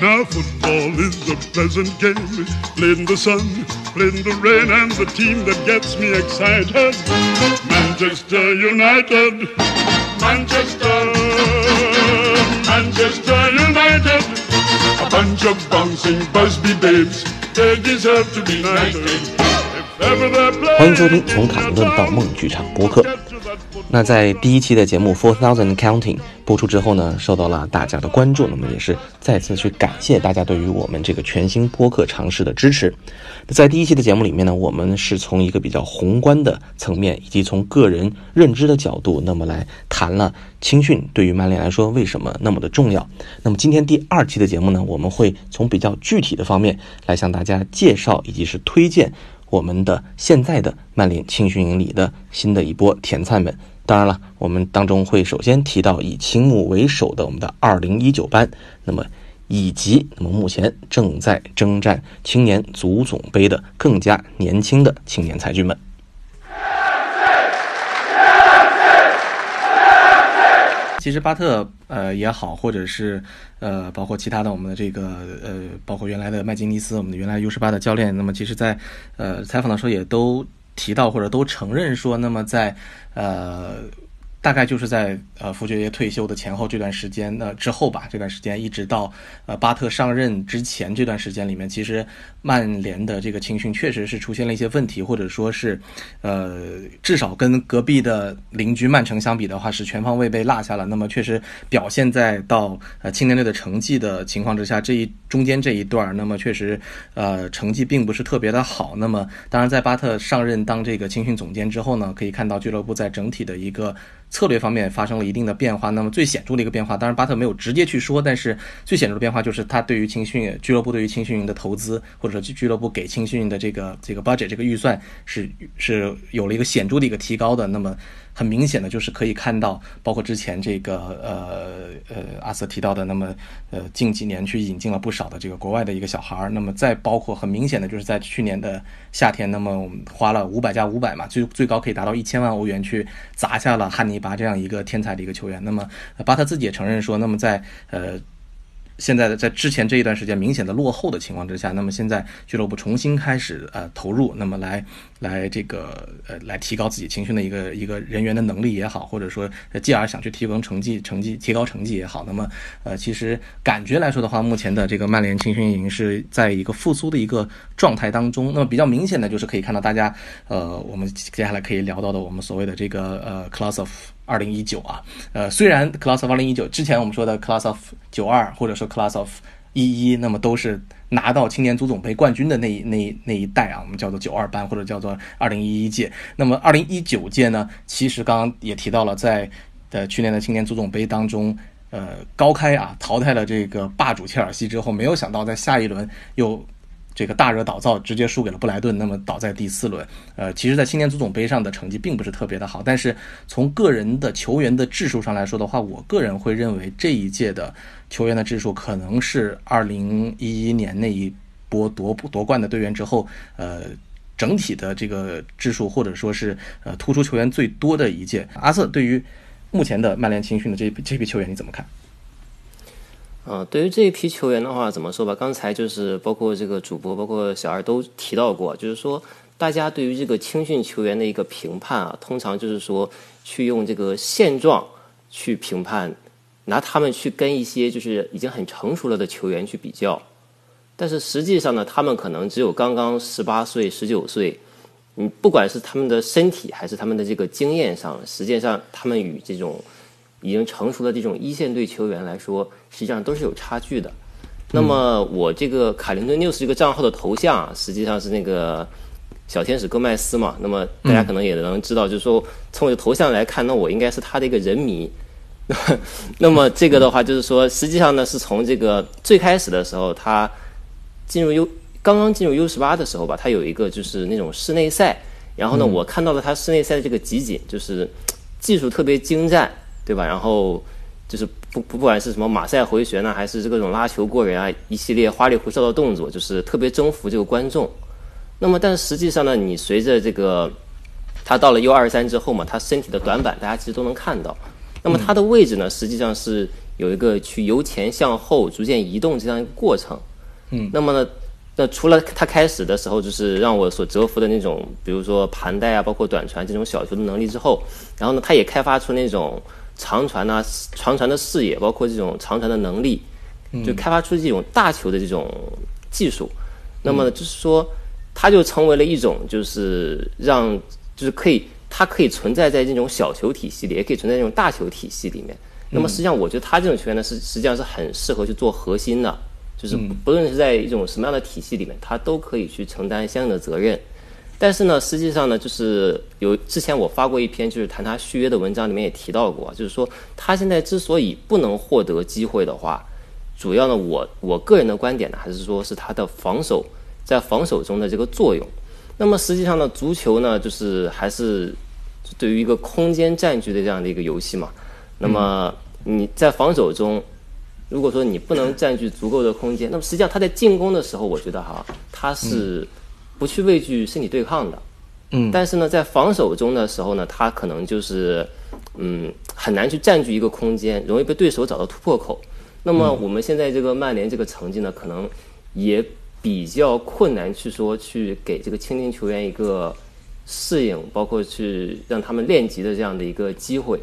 Now football is a pleasant game, played in the sun, played in the rain, and the team that gets me excited, Manchester United, Manchester, Manchester United, a bunch of bouncing Busby babes, they deserve to be knighted. 欢迎收听从卡林顿到梦剧场播客。 那在第一期的节目 Four Thousand Counting 播出之后呢，受到了大家的关注，那么也是再次去感谢大家对于我们这个全新播客尝试的支持。在第一期的节目里面呢，我们是从一个比较宏观的层面，以及从个人认知的角度，那么来谈了青训对于曼联来说为什么那么的重要。那么今天第二期的节目呢，我们会从比较具体的方面来向大家介绍以及是推荐。我们的现在的曼联青训营里的新的一波甜菜们，当然了，我们当中会首先提到以青木为首的我们的2019班，那么以及那么目前正在征战青年足总杯的更加年轻的青年才俊们。其实巴特呃也好，或者是呃包括其他的我们的这个呃包括原来的麦金尼斯，我们的原来 U 十八的教练，那么其实在呃采访的时候也都提到或者都承认说，那么在呃。大概就是在呃福爵爷退休的前后这段时间，那之后吧，这段时间一直到呃巴特上任之前这段时间里面，其实曼联的这个青训确实是出现了一些问题，或者说是呃至少跟隔壁的邻居曼城相比的话，是全方位被落下了。那么确实表现在到呃青年队的成绩的情况之下，这一中间这一段，那么确实呃成绩并不是特别的好。那么当然在巴特上任当这个青训总监之后呢，可以看到俱乐部在整体的一个。策略方面发生了一定的变化，那么最显著的一个变化，当然巴特没有直接去说，但是最显著的变化就是他对于青训俱乐部对于青训营的投资，或者说俱乐部给青训的这个这个 budget 这个预算是是有了一个显著的一个提高的，那么。很明显的就是可以看到，包括之前这个呃呃阿瑟提到的，那么呃近几年去引进了不少的这个国外的一个小孩儿，那么再包括很明显的就是在去年的夏天，那么我们花了五百加五百嘛，最最高可以达到一千万欧元去砸下了汉尼拔这样一个天才的一个球员。那么巴特自己也承认说，那么在呃。现在的在之前这一段时间明显的落后的情况之下，那么现在俱乐部重新开始呃投入，那么来来这个呃来提高自己青训的一个一个人员的能力也好，或者说继而想去提高成绩成绩提高成绩也好，那么呃其实感觉来说的话，目前的这个曼联青训营是在一个复苏的一个状态当中。那么比较明显的就是可以看到大家呃我们接下来可以聊到的我们所谓的这个呃 class of。二零一九啊，呃，虽然 Class of 二零一九之前我们说的 Class of 九二或者说 Class of 一一，那么都是拿到青年足总杯冠军的那一那那一代啊，我们叫做九二班或者叫做二零一一届。那么二零一九届呢，其实刚刚也提到了，在的去年的青年足总杯当中，呃，高开啊淘汰了这个霸主切尔西之后，没有想到在下一轮又。这个大热倒灶，直接输给了布莱顿，那么倒在第四轮。呃，其实，在青年足总杯上的成绩并不是特别的好，但是从个人的球员的质数上来说的话，我个人会认为这一届的球员的质数可能是二零一一年那一波夺夺冠的队员之后，呃，整体的这个质数或者说是呃突出球员最多的一届。阿瑟，对于目前的曼联青训的这这批球员，你怎么看？呃，对于这一批球员的话，怎么说吧？刚才就是包括这个主播，包括小二都提到过，就是说大家对于这个青训球员的一个评判啊，通常就是说去用这个现状去评判，拿他们去跟一些就是已经很成熟了的球员去比较，但是实际上呢，他们可能只有刚刚十八岁、十九岁，嗯，不管是他们的身体还是他们的这个经验上，实际上他们与这种。已经成熟的这种一线队球员来说，实际上都是有差距的。那么我这个卡林顿 news 这个账号的头像，实际上是那个小天使戈麦斯嘛。那么大家可能也能知道，就是说从我的头像来看，那我应该是他的一个人迷。那么这个的话，就是说实际上呢，是从这个最开始的时候，他进入 U 刚刚进入 U 十八的时候吧，他有一个就是那种室内赛。然后呢，我看到了他室内赛的这个集锦，就是技术特别精湛。对吧？然后就是不不不管是什么马赛回旋呢，还是这各种拉球过人啊，一系列花里胡哨的动作，就是特别征服这个观众。那么，但是实际上呢，你随着这个他到了 U 二三之后嘛，他身体的短板大家其实都能看到。那么他的位置呢，实际上是有一个去由前向后逐渐移动这样一个过程。嗯，那么呢，那除了他开始的时候就是让我所折服的那种，比如说盘带啊，包括短传这种小球的能力之后，然后呢，他也开发出那种长传啊、长传的视野，包括这种长传的能力，就开发出这种大球的这种技术。那么就是说，它就成为了一种就是让就是可以。它可以存在在这种小球体系里，也可以存在这种大球体系里面。那么实际上，我觉得他这种球员呢，是实际上是很适合去做核心的，就是不论是在一种什么样的体系里面，他都可以去承担相应的责任。但是呢，实际上呢，就是有之前我发过一篇就是谈他续约的文章，里面也提到过，就是说他现在之所以不能获得机会的话，主要呢，我我个人的观点呢，还是说是他的防守在防守中的这个作用。那么实际上呢，足球呢，就是还是对于一个空间占据的这样的一个游戏嘛。那么你在防守中，如果说你不能占据足够的空间，那么实际上他在进攻的时候，我觉得哈，他是不去畏惧身体对抗的。嗯。但是呢，在防守中的时候呢，他可能就是嗯很难去占据一个空间，容易被对手找到突破口。那么我们现在这个曼联这个成绩呢，可能也。比较困难去说去给这个青年球员一个适应，包括去让他们练级的这样的一个机会。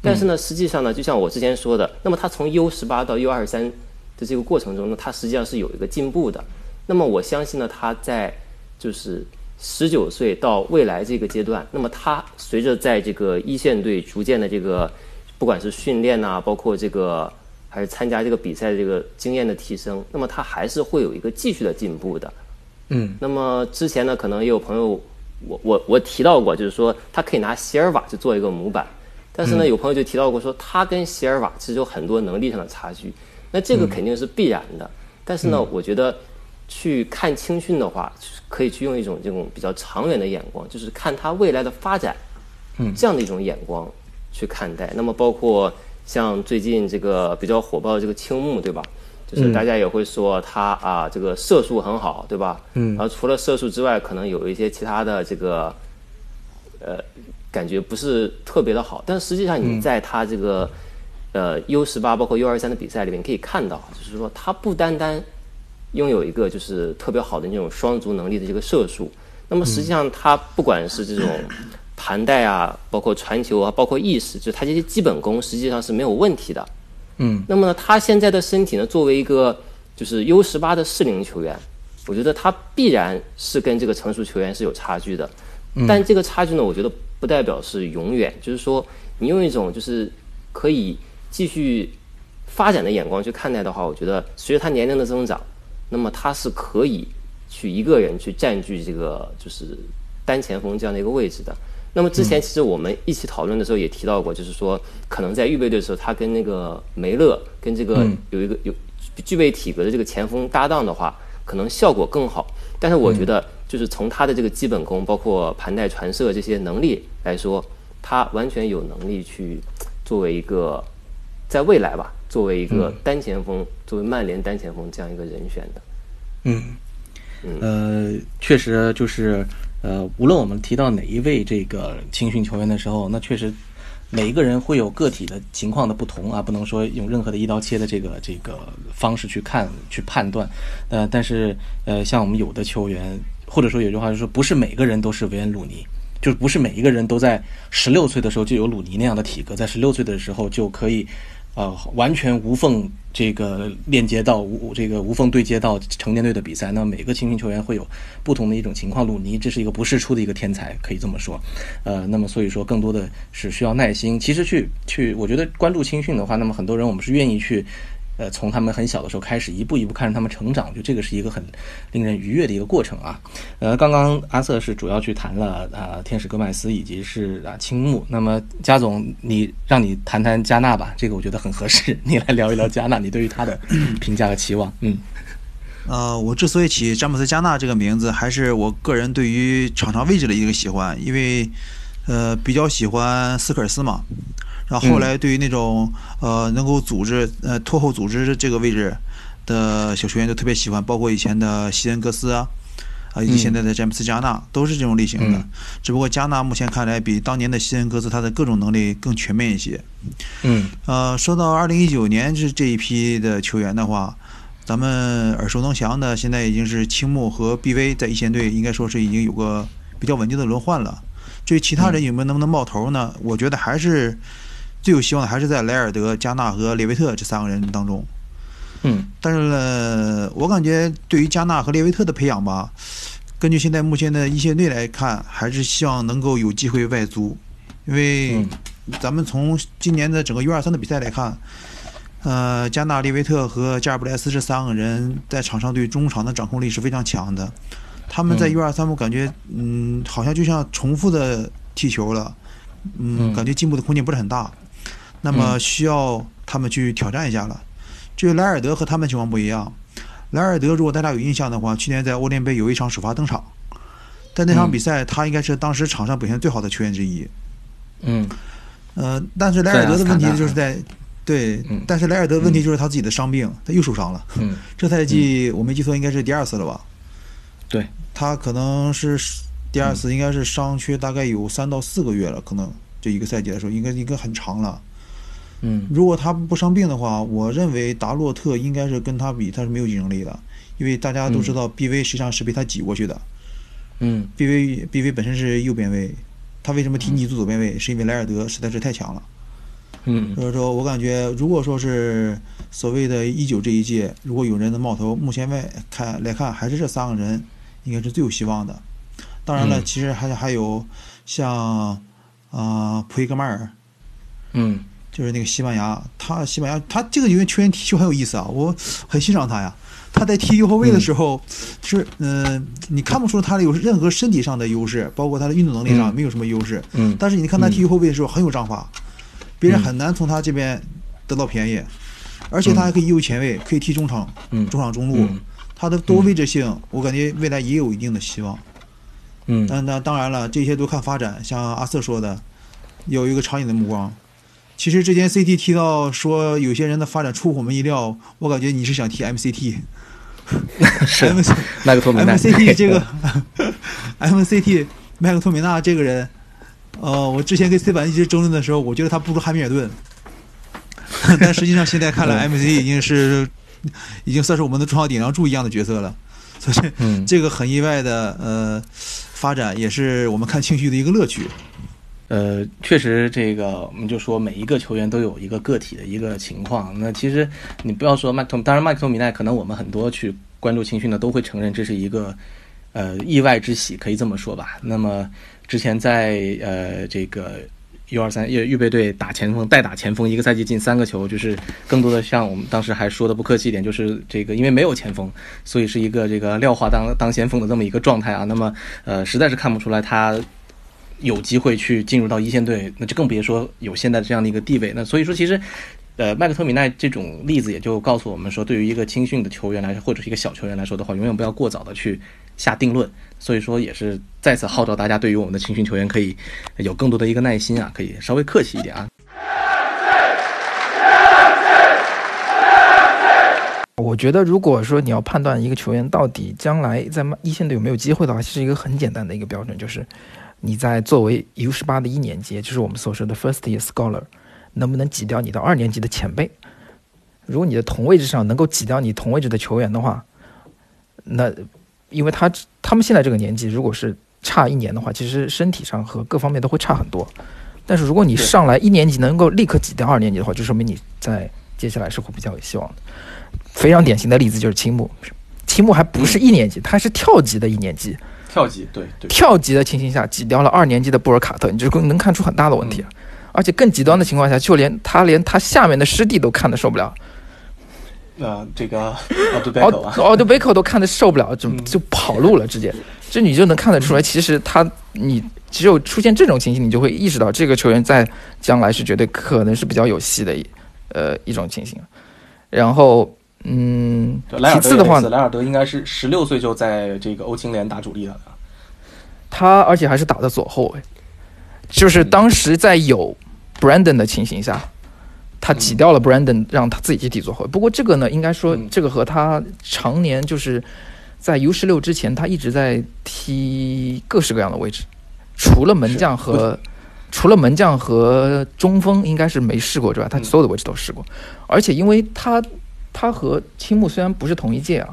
但是呢，实际上呢，就像我之前说的，那么他从 U 十八到 U 二三的这个过程中呢，他实际上是有一个进步的。那么我相信呢，他在就是十九岁到未来这个阶段，那么他随着在这个一线队逐渐的这个不管是训练呐，包括这个。还是参加这个比赛的这个经验的提升，那么他还是会有一个继续的进步的。嗯，那么之前呢，可能也有朋友，我我我提到过，就是说他可以拿席尔瓦去做一个模板，但是呢，有朋友就提到过说他跟席尔瓦其实有很多能力上的差距，那这个肯定是必然的。但是呢，我觉得去看青训的话，可以去用一种这种比较长远的眼光，就是看他未来的发展，嗯，这样的一种眼光去看待。那么包括。像最近这个比较火爆的这个青木，对吧？就是大家也会说他啊，这个射术很好，对吧？嗯。然后除了射术之外，可能有一些其他的这个，呃，感觉不是特别的好。但实际上，你在他这个呃 U 十八包括 U 二三的比赛里面可以看到，就是说他不单单拥有一个就是特别好的那种双足能力的这个射术，那么实际上他不管是这种。盘带啊，包括传球啊，包括意识，就他这些基本功实际上是没有问题的。嗯，那么呢，他现在的身体呢，作为一个就是 U 十八的适龄球员，我觉得他必然是跟这个成熟球员是有差距的。但这个差距呢，我觉得不代表是永远，就是说你用一种就是可以继续发展的眼光去看待的话，我觉得随着他年龄的增长，那么他是可以去一个人去占据这个就是单前锋这样的一个位置的。那么之前其实我们一起讨论的时候也提到过，就是说可能在预备队的时候，他跟那个梅勒跟这个有一个有具备体格的这个前锋搭档的话，可能效果更好。但是我觉得，就是从他的这个基本功，包括盘带传射这些能力来说，他完全有能力去作为一个在未来吧，作为一个单前锋，作为曼联单前锋这样一个人选的。嗯，呃，确实就是。呃，无论我们提到哪一位这个青训球员的时候，那确实每一个人会有个体的情况的不同啊，不能说用任何的一刀切的这个这个方式去看去判断。呃，但是呃，像我们有的球员，或者说有句话就是说，不是每个人都是维恩鲁尼，就是不是每一个人都在十六岁的时候就有鲁尼那样的体格，在十六岁的时候就可以。呃，完全无缝这个链接到无这个无缝对接到成年队的比赛，那每个青训球员会有不同的一种情况。鲁尼这是一个不世出的一个天才，可以这么说。呃，那么所以说更多的是需要耐心。其实去去，我觉得关注青训的话，那么很多人我们是愿意去。呃，从他们很小的时候开始，一步一步看着他们成长，就这个是一个很令人愉悦的一个过程啊。呃，刚刚阿瑟是主要去谈了啊，天使戈麦斯以及是啊青木。那么加总，你让你谈谈加纳吧，这个我觉得很合适，你来聊一聊加纳，你对于他的 评价和期望。嗯，呃，我之所以起詹姆斯加纳这个名字，还是我个人对于场上位置的一个喜欢，因为呃比较喜欢斯科尔斯嘛。然后后来对于那种呃能够组织呃拖后组织这个位置的小球员都特别喜欢，包括以前的西恩格斯啊，啊，以及现在的詹姆斯加纳都是这种类型的。只不过加纳目前看来比当年的西恩格斯他的各种能力更全面一些。嗯，呃，说到二零一九年这这一批的球员的话，咱们耳熟能详的现在已经是青木和 BV 在一线队，应该说是已经有个比较稳定的轮换了。至于其他人有没有能不能冒头呢？我觉得还是。最有希望的还是在莱尔德、加纳和列维特这三个人当中。嗯，但是呢，我感觉对于加纳和列维特的培养吧，根据现在目前的一线队来看，还是希望能够有机会外租，因为咱们从今年的整个 U 二三的比赛来看，呃，加纳、列维特和加尔布莱斯这三个人在场上对中场的掌控力是非常强的。他们在 U 二三，我感觉嗯，好像就像重复的踢球了，嗯，感觉进步的空间不是很大。那么需要他们去挑战一下了。至于莱尔德和他们情况不一样，莱尔德如果大家有印象的话，去年在欧联杯有一场首发登场，但那场比赛他应该是当时场上表现最好的球员之一。嗯。呃，但是莱尔德的问题就是在，对，但是莱尔德问题就是他自己的伤病，他又受伤了。嗯。这赛季我没记错，应该是第二次了吧？对。他可能是第二次，应该是伤缺大概有三到四个月了，可能这一个赛季来说，应该应该很长了。嗯，如果他不伤病的话，我认为达洛特应该是跟他比，他是没有竞争力的，因为大家都知道 BV 实际上是被他挤过去的。嗯，BV BV 本身是右边位，他为什么踢你做左边卫？是因为莱尔德实在是太强了。嗯，所以说我感觉，如果说是所谓的一九这一届，如果有人能冒头，目前外看来看，还是这三个人应该是最有希望的。当然了，其实还还有像啊普伊格迈尔，嗯。就是那个西班牙，他西班牙他这个球员球员踢球很有意思啊，我很欣赏他呀。他在踢右后卫的时候，是嗯，你看不出他有任何身体上的优势，包括他的运动能力上没有什么优势。嗯。但是你看他踢右后卫的时候很有章法，别人很难从他这边得到便宜，而且他还可以右前卫，可以踢中场，中场中路，他的多位置性，我感觉未来也有一定的希望。嗯。但那当然了，这些都看发展。像阿瑟说的，有一个长远的目光。其实之前 CT 提到说有些人的发展出乎我们意料，我感觉你是想提 MCT，是麦克托米纳。MCT 这个 MCT 麦克托米纳这个人，呃，我之前跟 C 版一直争论的时候，我觉得他不如汉密尔顿，但实际上现在看来，MC 已经是已经算是我们的重要顶梁柱一样的角色了，所以这个很意外的呃发展，也是我们看情绪的一个乐趣。呃，确实，这个我们就说每一个球员都有一个个体的一个情况。那其实你不要说麦克，当然麦克米奈可能我们很多去关注青训的都会承认这是一个呃意外之喜，可以这么说吧。那么之前在呃这个 U 二三预预备队打前锋代打前锋，一个赛季进三个球，就是更多的像我们当时还说的不客气一点，就是这个因为没有前锋，所以是一个这个廖化当当先锋的这么一个状态啊。那么呃实在是看不出来他。有机会去进入到一线队，那就更别说有现在这样的一个地位。那所以说，其实，呃，麦克托米奈这种例子也就告诉我们说，对于一个青训的球员来说，或者是一个小球员来说的话，永远不要过早的去下定论。所以说，也是再次号召大家，对于我们的青训球员可以有更多的一个耐心啊，可以稍微客气一点啊。我觉得，如果说你要判断一个球员到底将来在一线队有没有机会的话，其实一个很简单的一个标准就是。你在作为 U 十八的一年级，就是我们所说的 First Year Scholar，能不能挤掉你的二年级的前辈？如果你的同位置上能够挤掉你同位置的球员的话，那因为他他们现在这个年纪，如果是差一年的话，其实身体上和各方面都会差很多。但是如果你上来一年级能够立刻挤掉二年级的话，就说明你在接下来是会比较有希望的。非常典型的例子就是青木，青木还不是一年级，他是跳级的一年级。跳级对对，跳级的情形下挤掉了二年级的布尔卡特，你就能看出很大的问题。而且更极端的情况下，就连他连他下面的师弟都看的受不了。呃，这个奥杜贝克啊，奥杜贝克都看的受不了，就就跑路了，直接。这你就能看得出来，其实他你只有出现这种情形，你就会意识到这个球员在将来是绝对可能是比较有戏的，呃一种情形。然后。嗯，其次的话，莱尔德应该是十六岁就在这个欧青联打主力了。他而且还是打的左后卫，就是当时在有 Brandon 的情形下，他挤掉了 Brandon，让他自己去踢左后。卫。不过这个呢，应该说这个和他常年就是在 U 十六之前，他一直在踢各式各样的位置，除了门将和 除了门将和中锋应该是没试过之外，他所有的位置都试过。而且因为他他和青木虽然不是同一届啊，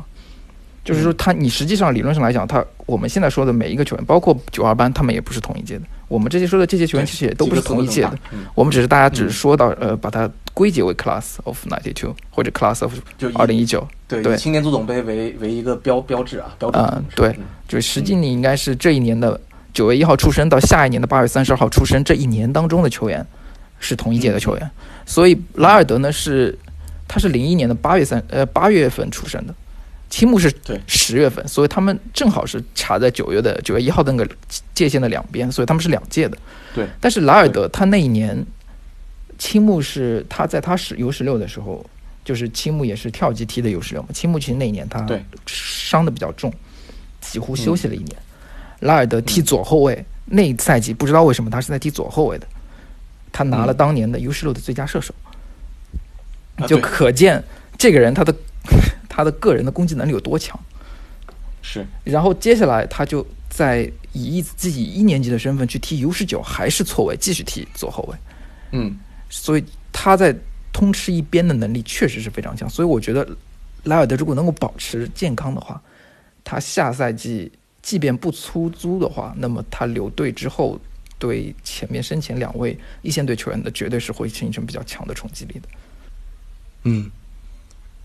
就是说他你实际上理论上来讲，他我们现在说的每一个球员，包括九二班，他们也不是同一届的。我们这些说的这些球员其实也都不是同一届的，我们只是大家只是说到呃把它归结为 class of ninety two 或者 class of 就二零一九。对，对以青年足总杯为为一个标标志啊，标准啊、对，就实际你应该是这一年的九月一号出生到下一年的八月三十号出生这一年当中的球员是同一届的球员，所以拉尔德呢是他是零一年的八月三呃八月份出生的，青木是对十月份，所以他们正好是卡在九月的九月一号的那个界限的两边，所以他们是两届的。对，但是莱尔德他那一年，青木是他在他是 U 十六的时候，就是青木也是跳级踢的 U 十六嘛。青木其实那一年他伤的比较重，几乎休息了一年。拉尔德踢左后卫，那一赛季不知道为什么他是在踢左后卫的，他拿了当年的 U 十六的最佳射手，就可见这个人他的 他的个人的攻击能力有多强。是然后接下来他就在以一自己一年级的身份去踢 U 十九，还是错位，继续踢左后卫。嗯所以他在通吃一边的能力确实是非常强。所以我觉得莱尔德如果能够保持健康的话，他下赛季即便不出租的话，那么他留队之后，对前面身前两位一线队球员的绝对是会形成比较强的冲击力的。嗯，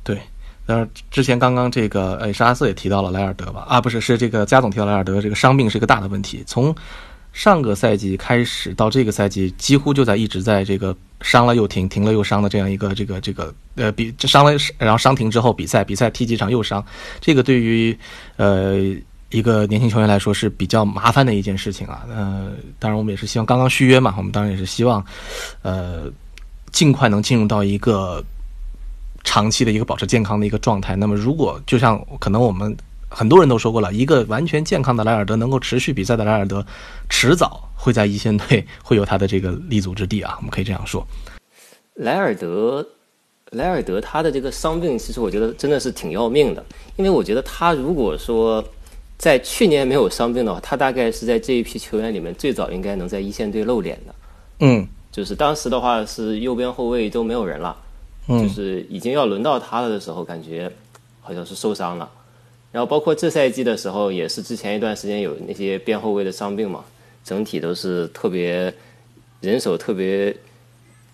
对。当然，之前刚刚这个呃，沙阿瑟也提到了莱尔德吧？啊，不是，是这个加总提到莱尔德这个伤病是一个大的问题。从上个赛季开始到这个赛季，几乎就在一直在这个伤了又停，停了又伤的这样一个这个这个呃比这伤了然后伤停之后比赛，比赛踢几场又伤，这个对于呃一个年轻球员来说是比较麻烦的一件事情啊。呃，当然我们也是希望刚刚续约嘛，我们当然也是希望呃尽快能进入到一个。长期的一个保持健康的一个状态。那么，如果就像可能我们很多人都说过了，一个完全健康的莱尔德能够持续比赛的莱尔德，迟早会在一线队会有他的这个立足之地啊，我们可以这样说。莱尔德，莱尔德他的这个伤病，其实我觉得真的是挺要命的，因为我觉得他如果说在去年没有伤病的话，他大概是在这一批球员里面最早应该能在一线队露脸的。嗯就是当时的话是右边后卫都没有人了，就嗯是已经要轮到他了的时候，感觉好像是受伤了。然后包括这赛季的时候，也是之前一段时间有那些边后卫的伤病嘛，整体都是特别人手特别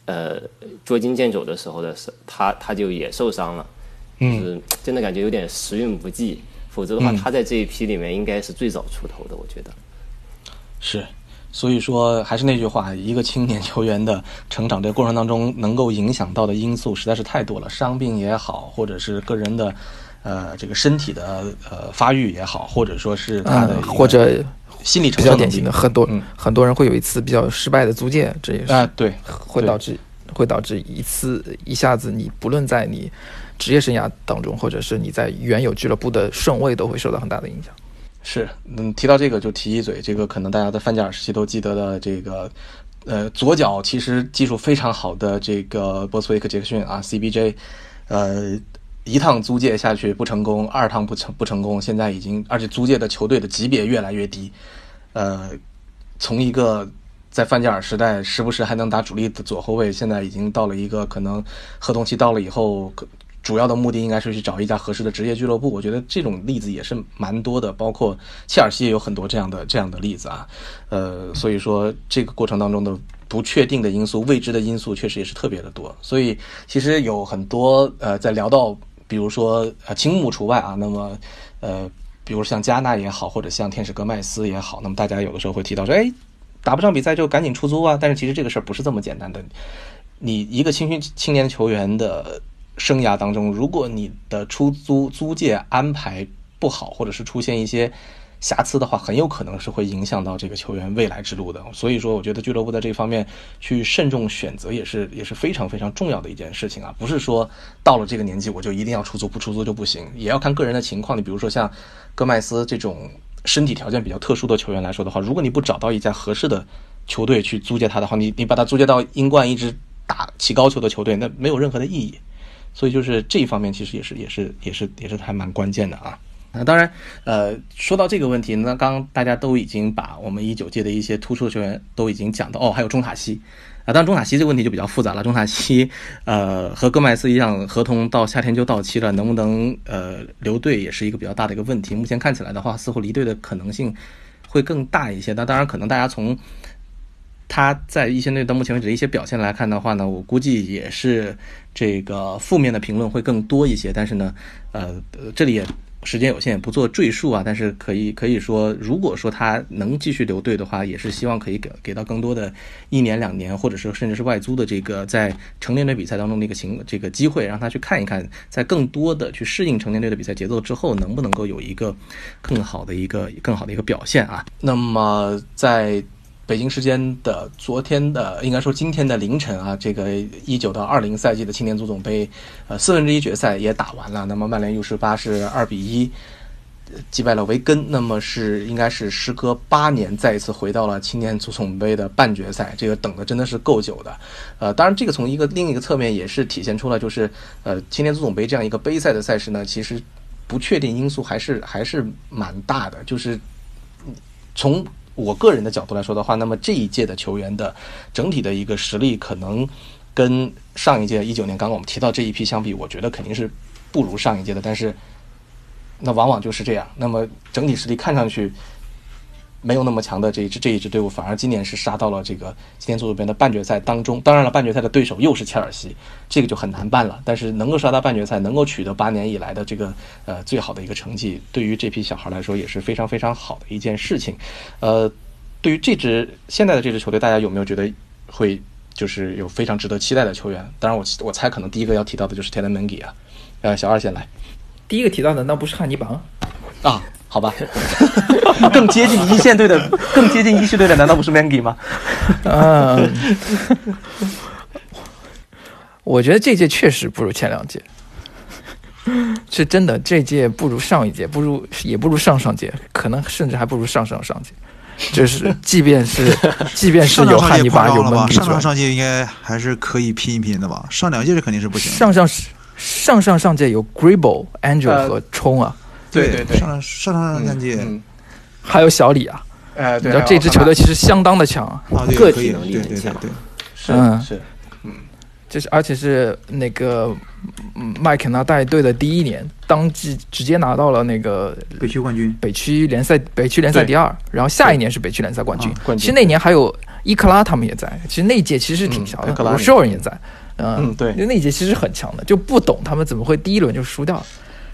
呃捉襟见肘的时候的时，他他就也受伤了，就是真的感觉有点时运不济。否则的话，嗯他在这一批里面应该是最早出头的，我觉得。是，所以说还是那句话，一个青年球员的成长这个过程当中，能够影响到的因素实在是太多了，伤病也好，或者是个人的呃这个身体的呃发育也好，或者说是他的嗯或者心理比承受能力较典型的，很多、嗯很多人会有一次比较失败的租借，这也是、对会导致会导致一次一下子你不论在你职业生涯当中，或者是你在原有俱乐部的顺位都会受到很大的影响。是，嗯，提到这个就提一嘴，这个可能大家在范加尔时期都记得的这个，呃，左脚其实技术非常好的这个波斯维克杰克逊啊，CBJ，呃，一趟租借下去不成功，二趟不成不成功，现在已经而且租借的球队的级别越来越低，呃，从一个在范加尔时代时不时还能打主力的左后卫，现在已经到了一个可能合同期到了以后，主要的目的应该是去找一家合适的职业俱乐部。我觉得这种例子也是蛮多的，包括切尔西也有很多这样的这样的例子啊。呃，所以说这个过程当中的不确定的因素、未知的因素确实也是特别的多。所以其实有很多呃，在聊到比如说呃青木除外啊，那么呃，比如像加纳也好，或者像天使戈麦斯也好，那么大家有的时候会提到说，哎，打不上比赛就赶紧出租啊。但是其实这个事儿不是这么简单的。你一个青训青年球员的生涯当中，如果你的出租租借安排不好，或者是出现一些瑕疵的话，很有可能是会影响到这个球员未来之路的。所以说，我觉得俱乐部在这方面去慎重选择，也是也是非常非常重要的一件事情啊。不是说到了这个年纪我就一定要出租，不出租就不行，也要看个人的情况。你比如说像戈麦斯这种身体条件比较特殊的球员来说的话，如果你不找到一家合适的球队去租借他的话，你你把他租借到英冠一支打起高球的球队，那没有任何的意义。所以就是这一方面，其实也是也是也是也是还蛮关键的啊。那当然，呃，说到这个问题，那刚刚大家都已经把我们一九届的一些突出的球员都已经讲到，哦，还有中塔西，啊，当然中塔西这个问题就比较复杂了。中塔西，呃，和戈麦斯一样，合同到夏天就到期了，能不能呃留队也是一个比较大的一个问题。目前看起来的话，似乎离队的可能性会更大一些。那当然，可能大家从他在一线队到目前为止的一些表现来看的话呢，我估计也是这个负面的评论会更多一些。但是呢，呃，这里也。时间有限，也不做赘述啊。但是可以可以说，如果说他能继续留队的话，也是希望可以给给到更多的一年两年，或者是甚至是外租的这个在成年队比赛当中的一个情这个机会，让他去看一看，在更多的去适应成年队的比赛节奏之后，能不能够有一个更好的一个更好的一个表现啊？那么在。北京时间的昨天的，应该说今天的凌晨啊，这个一九到二零赛季的青年足总杯，呃，四分之一决赛也打完了。那么曼联 U 十八是二比一击败了维根，那么是应该是时隔八年再一次回到了青年足总杯的半决赛，这个等的真的是够久的。呃，当然这个从一个另一个侧面也是体现出了，就是呃，青年足总杯这样一个杯赛的赛事呢，其实不确定因素还是还是蛮大的，就是从。我个人的角度来说的话，那么这一届的球员的整体的一个实力，可能跟上一届一九年刚刚我们提到这一批相比，我觉得肯定是不如上一届的。但是，那往往就是这样。那么整体实力看上去。没有那么强的这一支这一支队伍，反而今年是杀到了这个今天足总杯的半决赛当中。当然了，半决赛的对手又是切尔西，这个就很难办了。但是能够杀到半决赛，能够取得八年以来的这个呃最好的一个成绩，对于这批小孩来说也是非常非常好的一件事情。呃，对于这支现在的这支球队，大家有没有觉得会就是有非常值得期待的球员？当然，我我猜可能第一个要提到的就是 t e l e m e n g i 啊。呃，小二先来。第一个提到的那不是汉尼拔啊？好吧，更接近一线队的，更接近一线队的，难道不是 Mangi 吗？嗯，我觉得这届确实不如前两届，是真的，这届不如上一届，不如也不如上上届，可能甚至还不如上上上届。就是，即便是 即便是有汉尼拔有蒙上上上届应该还是可以拼一拼的吧？上两届是肯定是不行。上上上上上届有 Gribble、Angel 和冲啊。对对对，上上上上三届，还有小李啊，哎，你知道这支球队其实相当的强啊，个体能力很强，是是，嗯，就是而且是那个麦肯纳带队的第一年，当季直接拿到了那个北区冠军，北区联赛北区联赛第二，然后下一年是北区联赛冠军。冠军。其实那年还有伊克拉他们也在，其实那届其实挺强的，罗绍人也在，嗯，对，那届其实很强的，就不懂他们怎么会第一轮就输掉。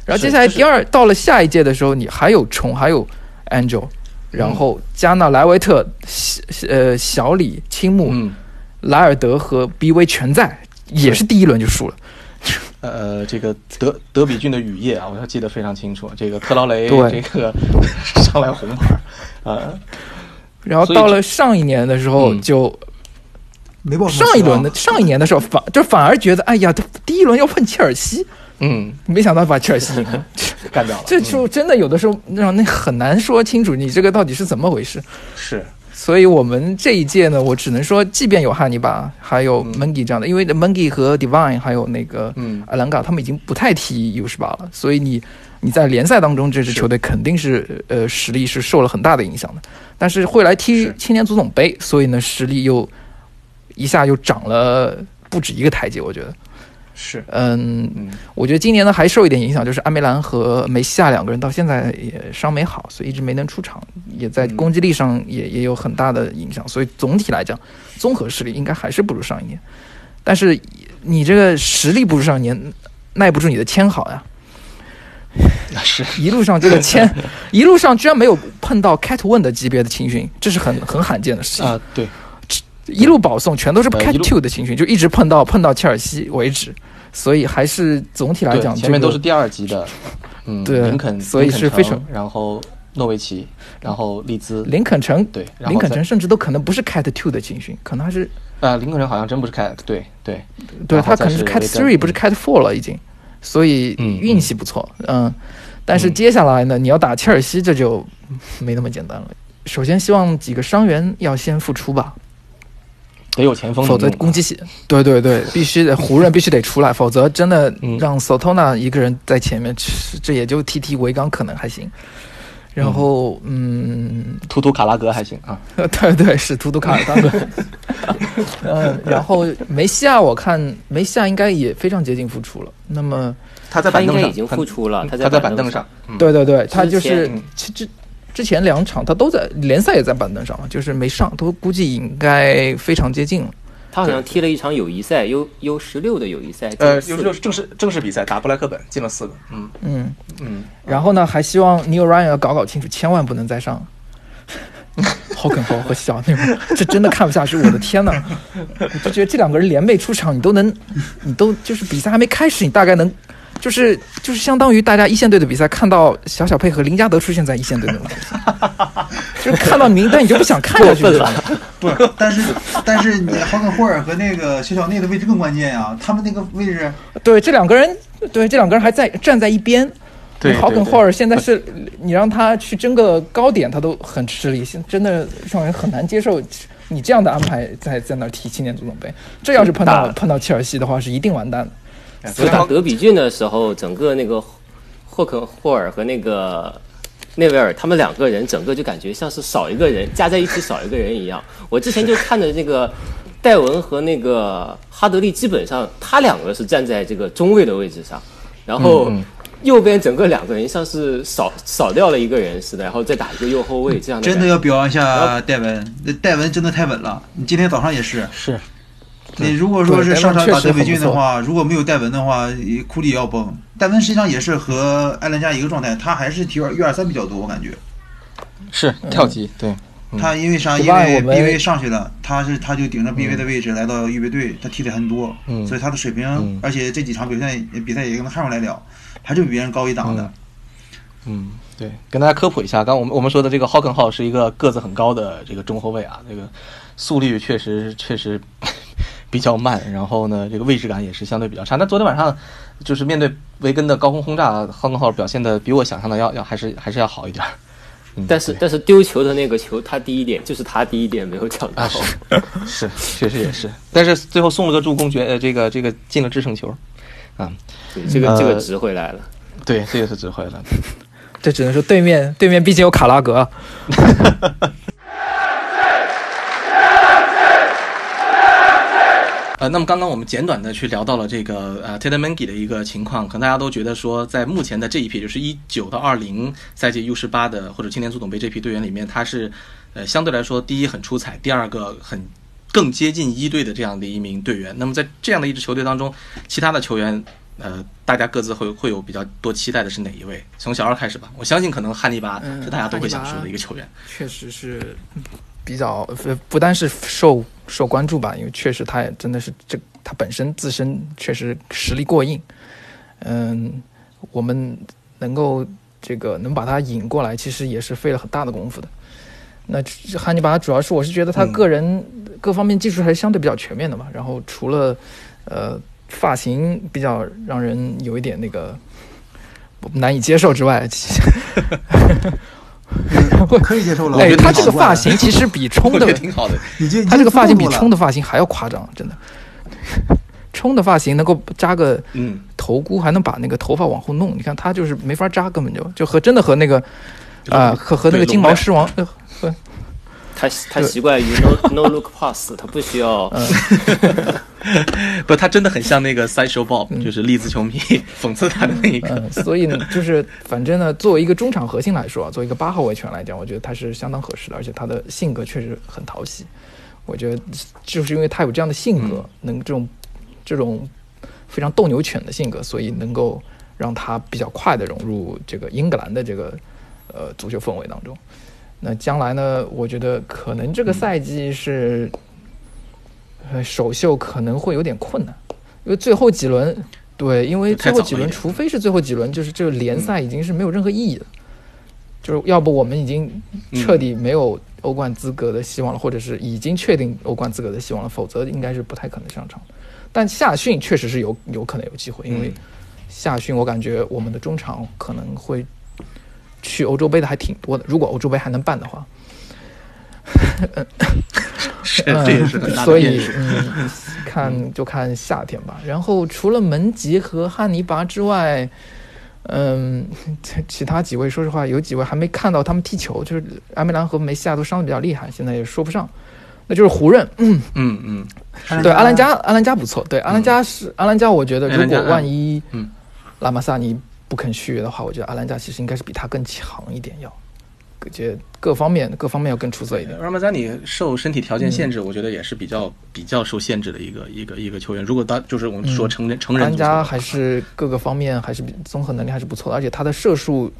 然后接下来第二到了下一届的时候，你还有虫，还有 Angel，然后加纳莱维特、呃小李、青木、莱尔德和 BV 全在，也是第一轮就输了。呃，这个德德比郡的雨夜啊，我要记得非常清楚。这个特劳雷这个上来红牌啊，然后到了上一年的时候就没报上一轮的上一年的时候反就反而觉得哎呀，他第一轮要碰切尔西。嗯，没想到把切尔西干掉了，这就真的有的时候让那很难说清楚，你这个到底是怎么回事？是，所以我们这一届呢，我只能说，即便有汉尼拔，还有 Mengi 这样的，因为 Mengi 和 Divine 还有那个嗯。阿兰嘎，他们已经不太踢 U 十八了，所以你你在联赛当中这支球队肯定是呃实力是受了很大的影响的，但是会来踢青年足总杯，所以呢实力又一下又涨了不止一个台阶，我觉得。是，嗯，我觉得今年呢还受一点影响，就是安梅兰和梅西亚两个人到现在也伤没好，所以一直没能出场，也在攻击力上也也有很大的影响。所以总体来讲，综合实力应该还是不如上一年。但是你这个实力不如上一年，耐不住你的签好呀。是 一路上这个签，一路上居然没有碰到 Cat One 的级别的青训，这是很很罕见的事情啊。对，一路保送全都是 Cat Two 的青训，就一直碰到碰到切尔西为止。所以还是总体来讲，前面都是第二级的，嗯，对，林肯，所以是非常，然后诺维奇，然后利兹，林肯城，对，林肯城甚至都可能不是 Cat Two 的青训，可能还是，呃，林肯城好像真不是 Cat，对对，对他可能是 Cat Three，不是 Cat Four 了已经，所以运气不错，嗯，但是接下来呢，你要打切尔西，这就没那么简单了。首先，希望几个伤员要先复出吧。得有前锋否则攻击性，对对对，必须得湖人必须得出来，否则真的嗯让 Sotona 一个人在前面，这这也就踢踢维冈可能还行。然后，嗯，图图卡拉格还行啊。对对，是图图卡拉格。嗯，然后梅西亚，我看梅西亚应该也非常接近复出了。那么，他在板凳上，他应该已经复出了，他在板在凳上。嗯，对对对，他就是前其之之前两场他都在联赛也在板凳上，就是没上，都估计应该非常接近了。他好像踢了一场友谊赛，U U 十六的友谊赛，呃，进了四就是正式正式比赛打布莱克本进了四个。嗯嗯，嗯，然后呢，还希望 Neil Ryan 要搞搞清楚，千万不能再上。好梗好和小内容，这真的看不下去！我的天呐，我就觉得这两个人联袂出场，你都能，你都就是比赛还没开始，你大概能，就是就是相当于大家一线队的比赛，看到小小佩和林加德出现在一线队那种感觉，就是看到名单你就不想看下去了。不，但是但是你豪肯霍尔和那个小小内的位置更关键呀，他们那个位置，对，这两个人，对这两个人还在站在一边。对豪肯对对霍尔现在是你让他去争个高点，他都很吃力，现真的让人很难接受。你这样的安排在在那儿踢青年足总杯，这要是碰到碰到切尔西的话，是一定完蛋的。就打德比郡的时候，整个那个霍肯霍尔和那个内维尔，他们两个人整个就感觉像是少一个人，加在一起少一个人一样。我之前就看着那个戴文和那个哈德利，基本上他两个是站在这个中卫的位置上，然后嗯嗯右边整个两个人像是少少掉了一个人似的，然后再打一个右后卫这样的。真的要表扬一下戴文，那戴文真的太稳了。你今天早上也是，是你如果说是上场打德比郡的话，如果没有戴文的话，库里也要崩。戴文实际上也是和艾伦加一个状态，他还是踢一二三比较多，我感觉。是跳级，对，他因为啥？因为外我们 B 位上去了，他是他就顶着 B V 的位置来到预备队，他踢的很多，嗯所以他的水平，嗯而且这几场比赛比赛也跟他看出来了，还是比别人高一档的。嗯，对，跟大家科普一下，刚我们我们说的这个浩肯浩是一个个子很高的这个中后卫啊，这个速率确实确实比较慢，然后呢，这个位置感也是相对比较差。那昨天晚上就是面对维根的高空轰炸，浩肯浩表现的比我想象的要要还是还是要好一点儿。嗯，但是但是丢球的那个球，他第一点就是他第一点没有抢到。啊是 是，确实也是，但是最后送了个助攻决，呃，这个这个进了制胜球，啊，对，这个这个呃值回来了。对，这个是值回来了。这只能说对面对面毕竟有卡拉格，呃，那么刚刚我们简短的去聊到了这个呃 Ted Mengi 的一个情况，可能大家都觉得说，在目前的这一批，就是一九到二零赛季 U 十八的或者青年足总杯这批队员里面，他是呃相对来说第一很出彩，第二个很更接近一队的这样的一名队员。那么在这样的一支球队当中，其他的球员呃，大家各自会会有比较多期待的是哪一位？从小二开始吧，我相信可能汉尼拔嗯是大家都会想说的一个球员。确实是比较呃不单是受受关注吧，因为确实他也真的是这他本身自身确实实力过硬，嗯，我们能够这个能把他引过来，其实也是费了很大的功夫的。那汉尼拔主要是我是觉得他个人各方面技术还是相对比较全面的嘛，然后除了呃发型比较让人有一点那个难以接受之外，可以接受了。哎，他这个发型其实比冲的 挺好的。你这他这个发型比冲冲的发型还要夸张，真的。冲的发型能够扎个嗯，头箍，还能把那个头发往后弄。你看他就是没法扎，根本就就和真的和那个啊、和和那个金毛狮王，他他习惯于 no no look pass，他不需要。不，他真的很像那个 Sideshow Bob，、就是利兹球迷 讽刺他的那一个。嗯，所以呢，就是反正呢，作为一个中场核心来说，作为一个八号位球员来讲，我觉得他是相当合适的，而且他的性格确实很讨喜。我觉得就是因为他有这样的性格，能这种这种非常斗牛犬的性格，所以能够让他比较快的融入这个英格兰的这个呃足球氛围当中。那将来呢，我觉得可能这个赛季是呃首秀可能会有点困难，因为最后几轮对，因为最后几轮，除非是最后几轮，就是这个联赛已经是没有任何意义的，就是要不我们已经彻底没有欧冠资格的希望了，或者是已经确定欧冠资格的希望了，否则应该是不太可能上场。但夏训确实是有有可能有机会，因为嗯。夏训我感觉我们的中场可能会去欧洲杯的还挺多的，如果欧洲杯还能办的话。是这也是很大所以。嗯，看就看夏天吧。然后除了门吉和汉尼拔之外，嗯，其其他几位说实话，有几位还没看到他们踢球，就是阿梅兰和梅西亚都伤的比较厉害，现在也说不上。那就是湖人，嗯嗯嗯，对阿兰加，阿兰加不错，对阿兰加是阿兰加，我觉得如果万一嗯拉马萨尼不肯续约的话，我觉得阿兰加其实应该是比他更强一点，要，感觉各方面各方面要更出色一点。拉马扎尼受身体条件限制，我觉得也是比较比较受限制的一个一个一个球员。如果他就是我们说成人成阿兰人足球的话，加还是各个方面还是综合能力还是不错的，而且他的射术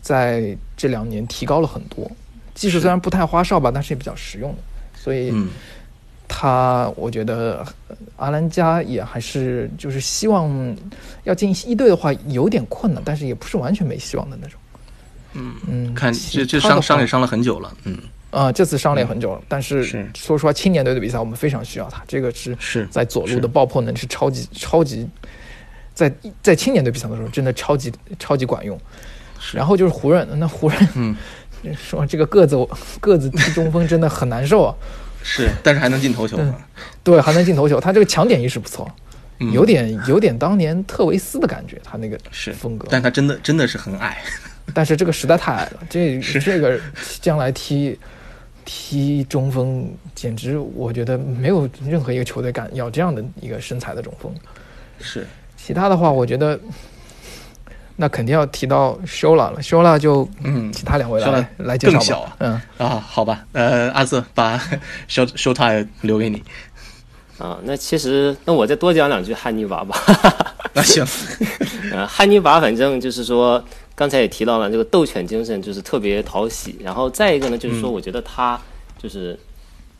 在这两年提高了很多。技术虽然不太花哨吧，但是也比较实用的，所以嗯他我觉得呃阿兰加也还是就是希望要进一队的话有点困难，但是也不是完全没希望的那种。嗯嗯，看这这伤伤也伤了很久了，嗯。啊、这次伤了也很久了，但是是。说实话，青年队的比赛我们非常需要他，这个是是在左路的爆破能力是超级超级，在在青年队比赛的时候真的超级超级管用。然后就是湖人，那湖人嗯。说这个个子个子踢中锋真的很难受啊，是，但是还能进头球。对还能进头球，他这个抢点意识不错，嗯。有点有点当年特维斯的感觉，他那个是。风格，但他真的真的是很矮，但是这个实在太矮了，这这个将来踢踢中锋，简直我觉得没有任何一个球队敢要这样的一个身材的中锋。是。其他的话，我觉得那肯定要提到 Shola 了，Shola 就嗯其他两位来来介绍吧。更小。嗯，啊，好吧，呃，阿瑟把 show show time 留给你，啊，那其实那我再多讲两句汉尼拔吧。那行，呃，汉尼拔反正就是说，刚才也提到了这个斗犬精神，就是特别讨喜。然后再一个呢，就是说，我觉得他就是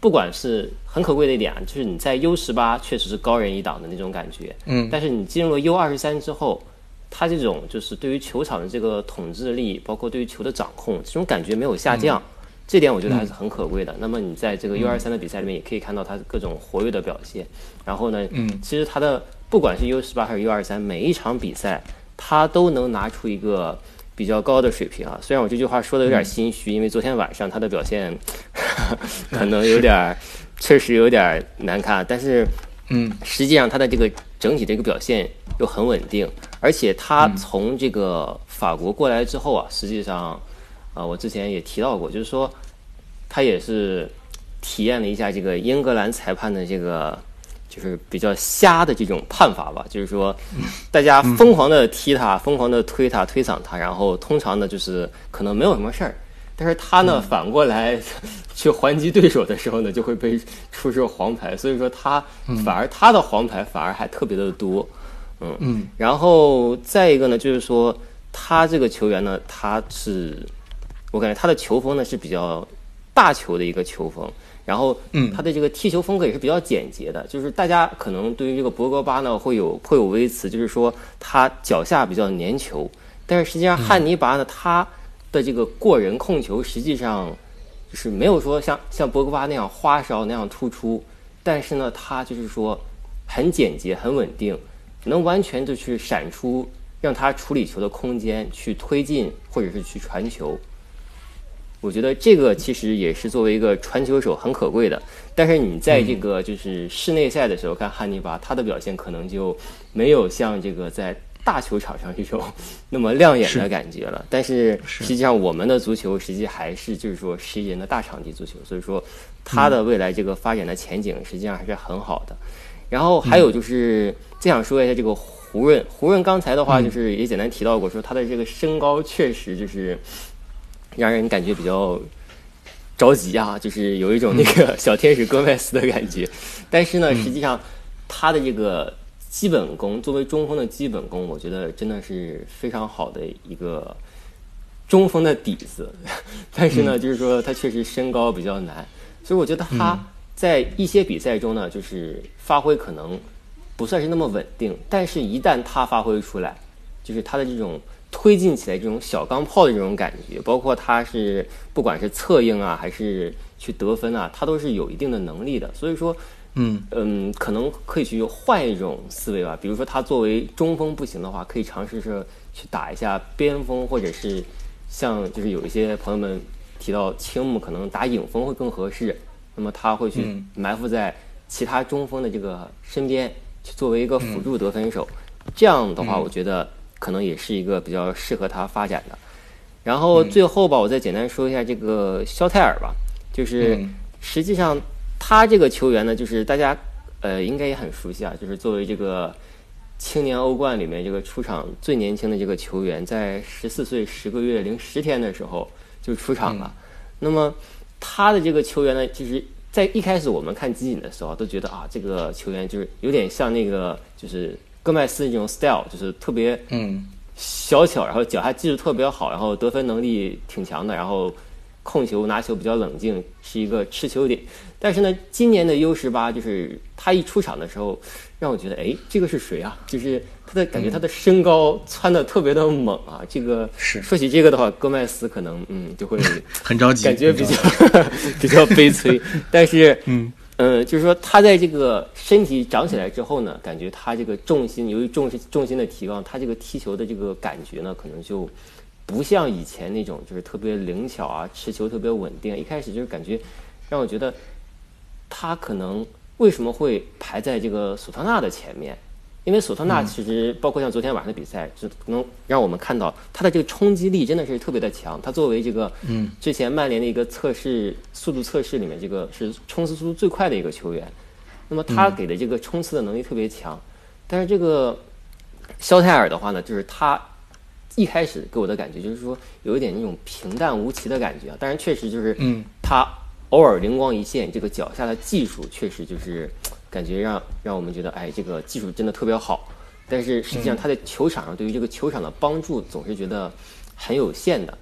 不管是很可贵的一点啊，就是你在 U 十八确实是高人一档的那种感觉，嗯。但是你进入了 U 二十三之后，他这种就是对于球场的这个统治力，包括对于球的掌控，这种感觉没有下降。这点我觉得还是很可贵的。那么你在这个 U 二三的比赛里面，也可以看到他各种活跃的表现。然后呢，嗯其实他的不管是 U 十八还是 U 二三，每一场比赛他都能拿出一个比较高的水平啊。虽然我这句话说的有点心虚，因为昨天晚上他的表现可能有点儿，确实有点儿难看，但是嗯实际上他的这个整体这个表现又很稳定，而且他从这个法国过来之后啊，实际上，啊、我之前也提到过，就是说他也是体验了一下这个英格兰裁判的这个就是比较瞎的这种判法吧，就是说大家疯狂的踢他，疯狂的推他，推搡他，然后通常呢就是可能没有什么事儿。但是他呢，反过来 去还击对手的时候呢，就会被出示黄牌，所以说他反而他的黄牌反而还特别的多，嗯。嗯然后再一个呢，就是说他这个球员呢，他是我感觉他的球风呢是比较大球的一个球风，然后嗯。他的这个踢球风格也是比较简洁的，就是大家可能对于这个博格巴呢会有颇有微词，就是说他脚下比较粘球，但是实际上汉尼拔呢，他的这个过人控球实际上就是没有说像像博格巴那样花哨那样突出，但是呢，他就是说很简洁、很稳定，能完全的去闪出让他处理球的空间，去推进或者是去传球。我觉得这个其实也是作为一个传球手很可贵的。但是你在这个就是室内赛的时候看汉尼拔，他的表现可能就没有像这个在大球场上这种 那么亮眼的感觉了。但是实际上我们的足球实际还是就是说十一人的大场地足球，所以说他的未来这个发展的前景实际上还是很好的。然后还有就是再想说一下这个胡润，胡润刚才的话就是也简单提到过，说他的这个身高确实就是让人感觉比较着急啊，就是有一种那个 小天使戈麦斯的感觉。但是呢，实际上他的这个基本功，作为中锋的基本功，我觉得真的是非常好的一个中锋的底子。但是呢，就是说他确实身高比较难，所以我觉得他在一些比赛中呢，就是发挥可能不算是那么稳定，但是一旦他发挥出来，就是他的这种推进起来这种小钢炮的这种感觉，包括他是不管是策应啊，还是去得分啊，他都是有一定的能力的。所以说，嗯嗯，可能可以去换一种思维吧。比如说，他作为中锋不行的话，可以尝试着去打一下边锋，或者是像就是有一些朋友们提到青木可能打影锋会更合适。那么他会去嗯埋伏在其他中锋的这个身边，去作为一个辅助得分手。这样的话，嗯我觉得可能也是一个比较适合他发展的。然后最后吧，我再简单说一下这个肖泰尔吧，就是嗯实际上他这个球员呢，就是大家呃应该也很熟悉啊，就是作为这个青年欧冠里面这个出场最年轻的这个球员，在十四岁十个月零十天的时候就出场了。那么他的这个球员呢，就是在一开始我们看集锦的时候都觉得啊，这个球员就是有点像那个就是戈麦斯这种 style，就是特别嗯小巧，然后脚下技术特别好，然后得分能力挺强的，然后控球拿球比较冷静，是一个持球点。但是呢，今年的 U 十八就是他一出场的时候，让我觉得，哎，这个是谁啊？就是他的感觉，他的身高窜的特别的猛啊。这个是说起这个的话，戈麦斯可能嗯就会 很着急，感觉比较比较悲催，但是嗯呃，就是说他在这个身体长起来之后呢，感觉他这个重心由于重心重心的提高，他这个踢球的这个感觉呢，可能就不像以前那种就是特别灵巧啊，持球特别稳定。一开始就是感觉让我觉得他可能为什么会排在这个索特纳的前面？因为索特纳其实包括像昨天晚上的比赛，就能让我们看到他的这个冲击力真的是特别的强。他作为这个嗯之前曼联的一个测试速度测试里面，这个是冲刺速度最快的一个球员。那么他给的这个冲刺的能力特别强，但是这个肖泰尔的话呢，就是他一开始给我的感觉就是说有一点那种平淡无奇的感觉啊。当然，确实就是嗯他偶尔灵光一现，这个脚下的技术确实就是 感觉让让我们觉得，哎，这个技术真的特别好。但是实际上他在球场上对于这个球场的帮助总是觉得很有限的。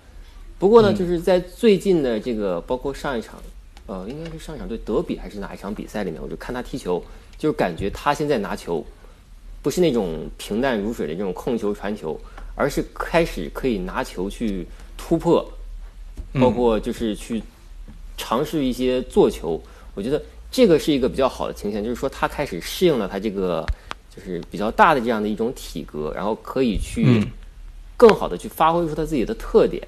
不过呢，就是在最近的这个，包括上一场，呃，应该是上一场对德比还是哪一场比赛里面，我就看他踢球，就是感觉他现在拿球不是那种平淡如水的这种控球传球，而是开始可以拿球去突破，包括就是去尝试一些做球。我觉得这个是一个比较好的倾向，就是说他开始适应了他这个就是比较大的这样的一种体格，然后可以去更好的去发挥出他自己的特点。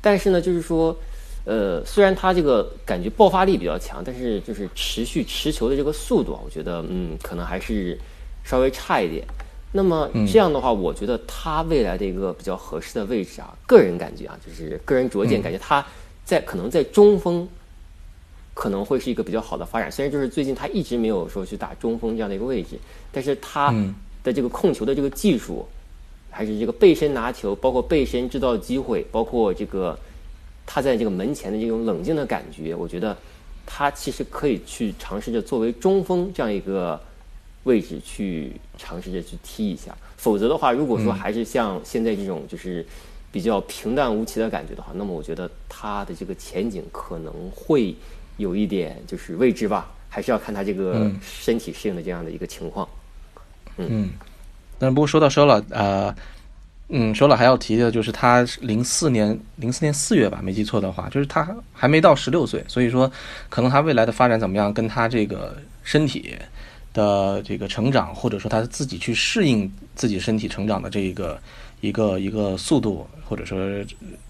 但是呢，就是说，呃，虽然他这个感觉爆发力比较强，但是就是持续持球的这个速度啊，我觉得嗯，可能还是稍微差一点。那么这样的话，我觉得他未来的一个比较合适的位置啊，个人感觉啊，就是个人拙见，感觉他在可能在中锋可能会是一个比较好的发展。虽然就是最近他一直没有说去打中锋这样的一个位置，但是他嗯的这个控球的这个技术，还是这个背身拿球，包括背身制造机会，包括这个他在这个门前的这种冷静的感觉，我觉得他其实可以去尝试着作为中锋这样一个位置去尝试着去踢一下。否则的话，如果说还是像现在这种就是比较平淡无奇的感觉的话，那么我觉得他的这个前景可能会有一点就是未知吧，还是要看他这个嗯。身体适应的这样的一个情况。嗯，但是不过说到收了，呃，嗯，说了还要提的就是他零四年零四年四月吧，没记错的话，就是他还没到十六岁，所以说可能他未来的发展怎么样，跟他这个身体的这个成长，或者说他自己去适应自己身体成长的这一个一个一个速度，或者说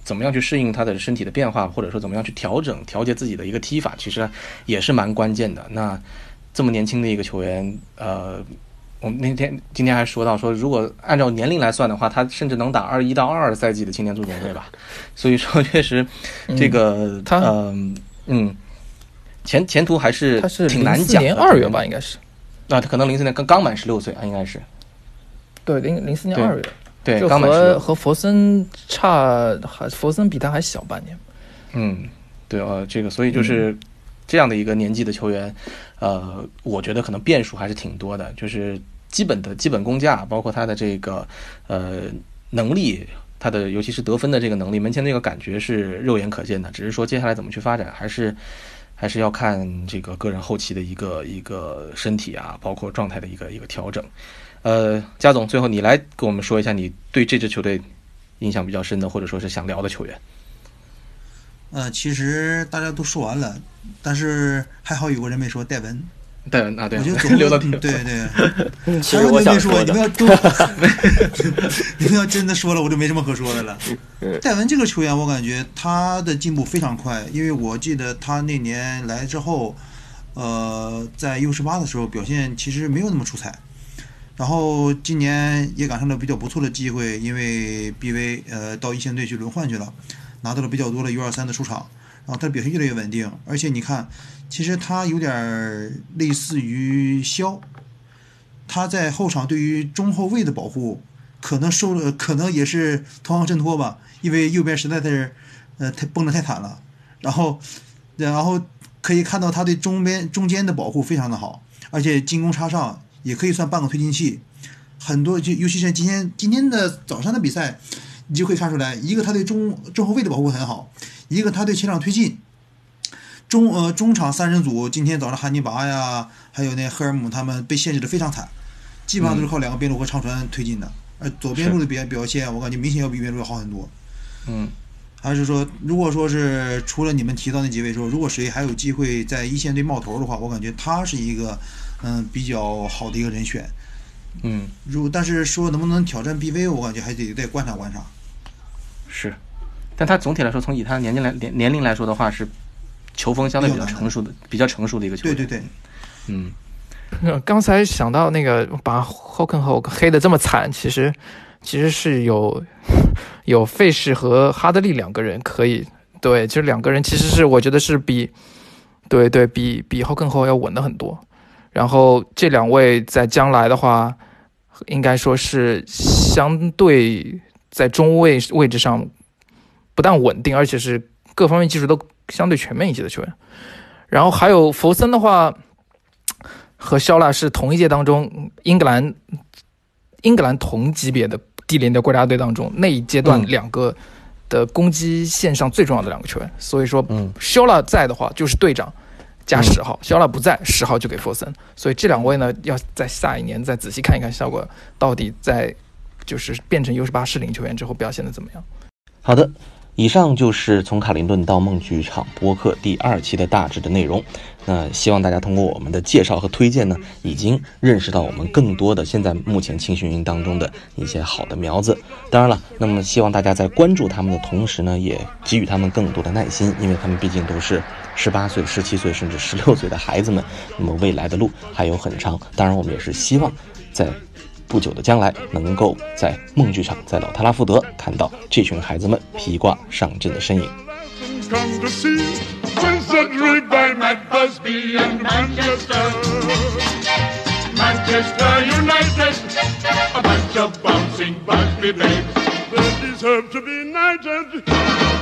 怎么样去适应他的身体的变化，或者说怎么样去调整调节自己的一个踢法，其实也是蛮关键的。那这么年轻的一个球员，呃。我们那天今天还说到说，如果按照年龄来算的话，他甚至能打二一到二二赛季的青年足总杯吧。所以说，确实这个他嗯嗯前前途还是他是挺难零四讲。年二月吧，应该是。那，他可能零四年刚刚满十六岁啊，应该是对，零零四年对二月，对。和和佛森差，还佛森比他还小半年。嗯，对呃，这个所以就是这样的一个年纪的球员，呃，我觉得可能变数还是挺多的，就是基本的基本功架，包括他的这个呃能力，他的尤其是得分的这个能力，门前那个感觉是肉眼可见的，只是说接下来怎么去发展，还是还是要看这个个人后期的一个一个身体啊，包括状态的一个一个调整。呃，加总，最后你来跟我们说一下你对这支球队印象比较深的，或者说是想聊的球员。呃，其实大家都说完了，但是还好有个人没说戴文。戴文啊，对，我觉得 总留到嗯对 对，其实我想说的你们要都，你们要真的说了，我就没什么可说的了。戴文这个球员，我感觉他的进步非常快，因为我记得他那年来之后，呃，在 U 十八的时候表现其实没有那么出彩，然后今年也赶上了比较不错的机会，因为 BV 呃到一线队去轮换去了，拿到了比较多的 U 二三的出场，然后他的表现越来越稳定，而且你看，其实他有点类似于肖。他在后场对于中后卫的保护，可能受了，可能也是同行衬托吧，因为右边实在是，呃，太崩的太惨了。然后，然后可以看到他对中边中间的保护非常的好，而且进攻插上也可以算半个推进器。很多就尤其是今天今天的早上的比赛，你就可以看出来，一个他对中中后卫的保护很好，一个他对前场推进。中呃中场三人组今天早上汉尼拔呀，还有那赫尔姆他们被限制的非常惨。基本上都是靠两个边路和长传推进的，而左边路的表表现，我感觉明显要比右边路要好很多。嗯，还是说，如果说是除了你们提到那几位说，如果谁还有机会在一线队冒头的话，我感觉他是一个嗯比较好的一个人选。嗯，如但是说能不能挑战 BV，我感觉还得再观察观察。是，但他总体来说，从以他的年龄来年年龄来说的话，是球风相对比较成熟的，比较成熟的一个球员。对对对，嗯。刚才想到那个把 h o k e n h o 黑的这么惨，其实其实是有 有费氏和哈德利两个人可以对，就两个人其实是我觉得是比对对比比 h o k e n h o 要稳的很多。然后这两位在将来的话，应该说是相对在中位位置上不但稳定，而且是各方面技术都相对全面一些的球员。然后还有弗森的话。和肖拉是同一届当中，英格兰英格兰同级别的低龄的国家队当中那一阶段两个的攻击线上最重要的两个球员。所以说，嗯，肖拉在的话就是队长加十号，肖拉不在十号就给弗森。所以这两位呢，要在下一年再仔细看一看效果到底在就是变成 U 十八适龄球员之后表现的怎么样。好的。以上就是从卡林顿到梦剧场播客第二期的大致的内容。那希望大家通过我们的介绍和推荐呢，已经认识到我们更多的现在目前青训营当中的一些好的苗子。当然了，那么希望大家在关注他们的同时呢，也给予他们更多的耐心，因为他们毕竟都是十八岁、十七岁甚至十六岁的孩子们，那么未来的路还有很长。当然，我们也是希望在。不久的将来，能够在梦剧场，在老特拉福德看到这群孩子们披挂上阵的身影。Come to see Wizardry by Matt Busby and Manchester. Manchester United, a bunch of bouncing Busby babes. They deserve to be knighted.